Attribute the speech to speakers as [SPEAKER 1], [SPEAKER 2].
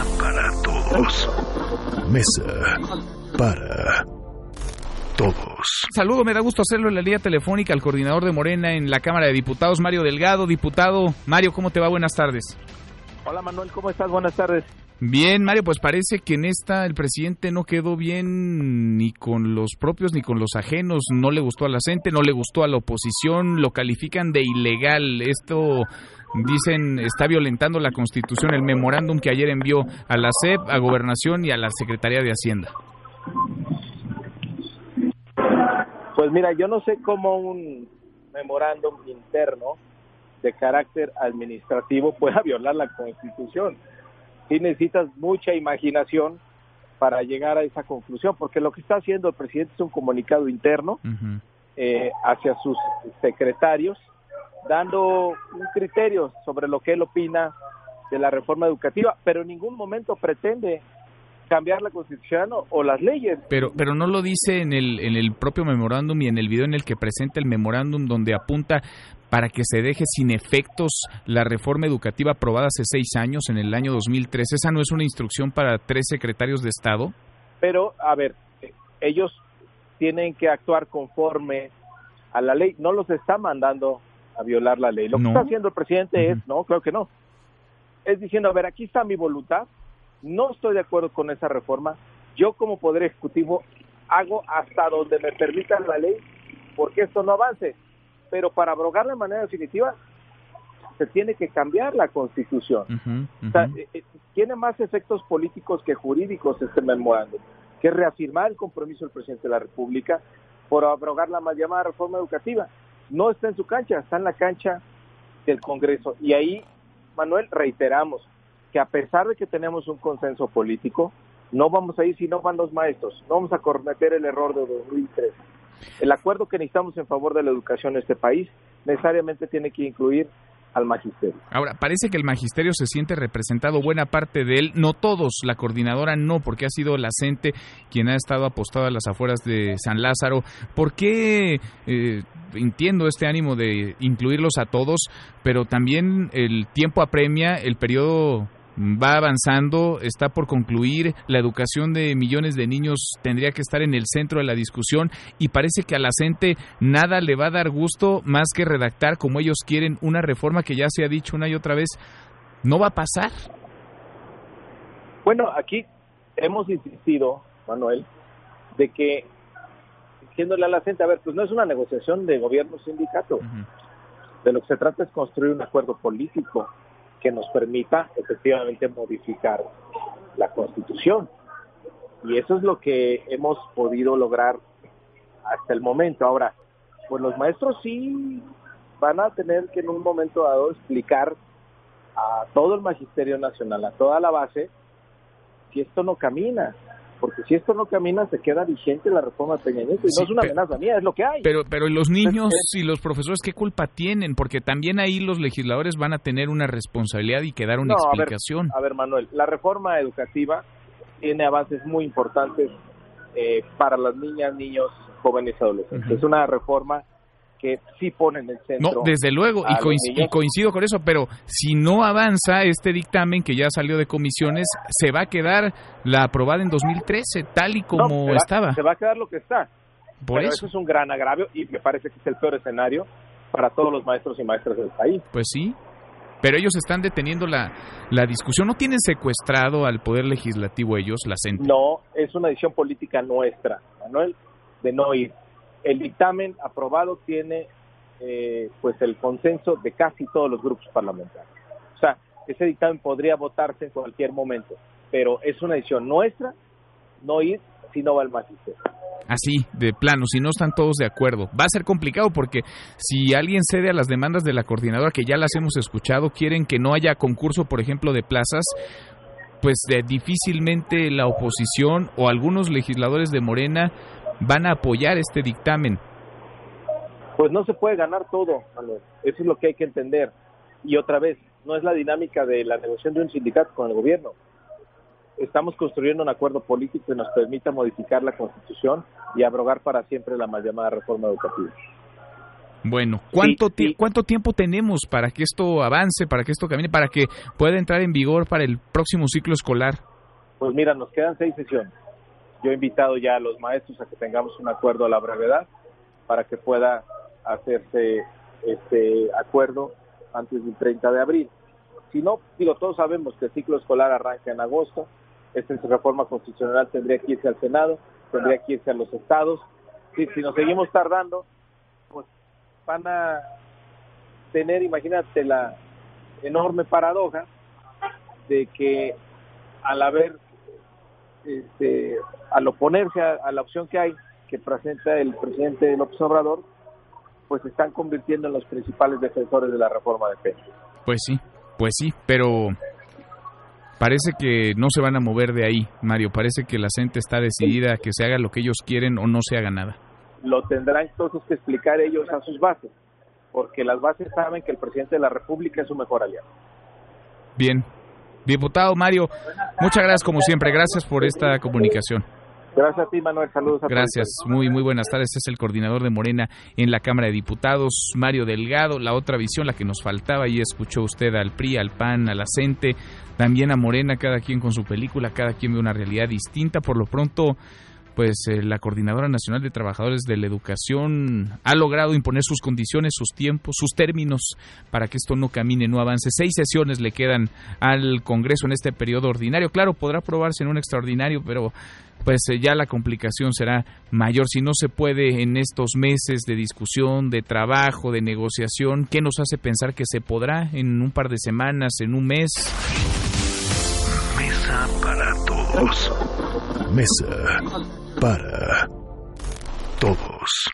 [SPEAKER 1] Mesa para todos. Mesa para todos.
[SPEAKER 2] Saludo, me da gusto hacerlo en la línea telefónica al coordinador de Morena en la Cámara de Diputados, Mario Delgado. Diputado, Mario, ¿cómo te va? Buenas tardes.
[SPEAKER 3] Hola Manuel, ¿cómo estás? Buenas tardes.
[SPEAKER 2] Bien, Mario, pues parece que en esta el presidente no quedó bien ni con los propios ni con los ajenos, no le gustó a la gente, no le gustó a la oposición, lo califican de ilegal. Esto dicen está violentando la Constitución, el memorándum que ayer envió a la CEP, a Gobernación y a la Secretaría de Hacienda.
[SPEAKER 3] Pues mira, yo no sé cómo un memorándum interno de carácter administrativo pueda violar la Constitución. Sí necesitas mucha imaginación para llegar a esa conclusión, porque lo que está haciendo el presidente es un comunicado interno eh, hacia sus secretarios, dando un criterio sobre lo que él opina de la reforma educativa, pero en ningún momento pretende cambiar la constitución o, las leyes.
[SPEAKER 2] Pero, pero no lo dice en el, en el propio memorándum y en el video en el que presenta el memorándum donde apunta para que se deje sin efectos la reforma educativa aprobada hace seis años, en el año 2003. ¿Esa no es una instrucción para tres secretarios de Estado?
[SPEAKER 3] Pero, a ver, ellos tienen que actuar conforme a la ley. No los está mandando a violar la ley. Lo que está haciendo el presidente es, no, creo que no. Es diciendo, a ver, aquí está mi voluntad, no estoy de acuerdo con esa reforma. Yo como Poder Ejecutivo hago hasta donde me permita la ley porque esto no avance. Pero para abrogarla de manera definitiva se tiene que cambiar la Constitución. Eh, eh, tiene más efectos políticos que jurídicos este memorándum, que reafirmar el compromiso del presidente de la República por abrogar la mal llamada reforma educativa. No está en su cancha, está en la cancha del Congreso. Y ahí, Manuel, reiteramos, que a pesar de que tenemos un consenso político, no vamos a ir si no van los maestros, no vamos a cometer el error de 2003. El acuerdo que necesitamos en favor de la educación en este país necesariamente tiene que incluir al magisterio.
[SPEAKER 2] Ahora, parece que el magisterio se siente representado buena parte de él, no todos, la coordinadora no, porque ha sido la CENTE quien ha estado apostado a las afueras de San Lázaro. ¿Por qué eh, entiendo este ánimo de incluirlos a todos, pero también el tiempo apremia, el periodo va avanzando, está por concluir, la educación de millones de niños tendría que estar en el centro de la discusión y parece que a la gente nada le va a dar gusto más que redactar como ellos quieren una reforma que ya se ha dicho una y otra vez, no va a pasar.
[SPEAKER 3] Bueno, aquí hemos insistido, Manuel, de que diciéndole a la gente, a ver, pues no es una negociación de gobierno-sindicato. De lo que se trata es construir un acuerdo político que nos permita efectivamente modificar la constitución. Y eso es lo que hemos podido lograr hasta el momento. Ahora, pues los maestros sí van a tener que en un momento dado explicar a todo el magisterio nacional, a toda la base, si esto no camina, porque si esto no camina se queda vigente la reforma de Peña Nieto y no es una amenaza mía, es lo que hay.
[SPEAKER 2] Pero pero los niños y los profesores qué culpa tienen, porque también ahí los legisladores van a tener una responsabilidad y que dar una explicación.
[SPEAKER 3] A ver, Manuel, la reforma educativa tiene avances muy importantes eh, para las niñas, niños, jóvenes y adolescentes. Es una reforma que sí ponen el centro.
[SPEAKER 2] No, desde luego, y, coincido, con eso, pero si no avanza este dictamen que ya salió de comisiones, se va a quedar la aprobada en 2013, tal y como estaba.
[SPEAKER 3] Se va a quedar lo que está. Por eso. eso es un gran agravio y me parece que es el peor escenario para todos los maestros y maestras del país.
[SPEAKER 2] Pues sí, pero ellos están deteniendo la, la discusión. ¿No tienen secuestrado al Poder Legislativo ellos, la CENTE?
[SPEAKER 3] No, es una decisión política nuestra, Manuel, de no ir el dictamen aprobado tiene eh, pues el consenso de casi todos los grupos parlamentarios. O sea, ese dictamen podría votarse en cualquier momento, pero es una decisión nuestra no ir si no va el magisterio.
[SPEAKER 2] Así, de plano, si no están todos de acuerdo. Va a ser complicado porque si alguien cede a las demandas de la coordinadora, que ya las hemos escuchado, quieren que no haya concurso, por ejemplo, de plazas, pues difícilmente la oposición o algunos legisladores de Morena van a apoyar este dictamen?
[SPEAKER 3] Pues no se puede ganar todo, Eso es lo que hay que entender. Y otra vez, no es la dinámica de la negociación de un sindicato con el gobierno. Estamos construyendo un acuerdo político que nos permita modificar la Constitución y abrogar para siempre la mal llamada reforma educativa.
[SPEAKER 2] Bueno, ¿cuánto, ¿cuánto tiempo tenemos para que esto avance, para que esto camine, para que pueda entrar en vigor para el próximo ciclo escolar?
[SPEAKER 3] Pues mira, nos quedan seis sesiones. Yo he invitado ya a los maestros a que tengamos un acuerdo a la brevedad para que pueda hacerse este acuerdo antes del 30 de abril. Si no, digo, todos sabemos que el ciclo escolar arranca en agosto, esta reforma constitucional tendría que irse al Senado, tendría que irse a los estados. Si, si nos seguimos tardando, pues van a tener, imagínate, la enorme paradoja de que al haber, este, al oponerse a, la opción que hay, que presenta el presidente López Obrador, pues se están convirtiendo en los principales defensores de la reforma de pena.
[SPEAKER 2] Pues sí, pues sí, pero parece que no se van a mover de ahí, Mario. Parece que la gente está decidida a que se haga lo que ellos quieren o no se haga nada.
[SPEAKER 3] Lo tendrán entonces que explicar ellos a sus bases, porque las bases saben que el presidente de la República es su mejor aliado.
[SPEAKER 2] Bien. Diputado Mario, muchas gracias como siempre. Gracias por esta comunicación.
[SPEAKER 3] Gracias a ti, Manuel. Saludos a
[SPEAKER 2] Gracias. Muy, muy buenas tardes. Este es el coordinador de Morena en la Cámara de Diputados, Mario Delgado. La otra visión, la que nos faltaba, y escuchó usted al PRI, al PAN, a la CENTE, también a Morena, cada quien con su película, cada quien ve una realidad distinta. Por lo pronto, pues eh, la Coordinadora Nacional de Trabajadores de la Educación ha logrado imponer sus condiciones, sus tiempos, sus términos para que esto no camine, no avance. Seis sesiones le quedan al Congreso en este periodo ordinario. Claro, podrá aprobarse en un extraordinario, pero pues eh, ya la complicación será mayor. Si no se puede en estos meses de discusión, de trabajo, de negociación, ¿qué nos hace pensar que se podrá en un par de semanas, en un mes?
[SPEAKER 1] Mesa para todos. Mesa para todos.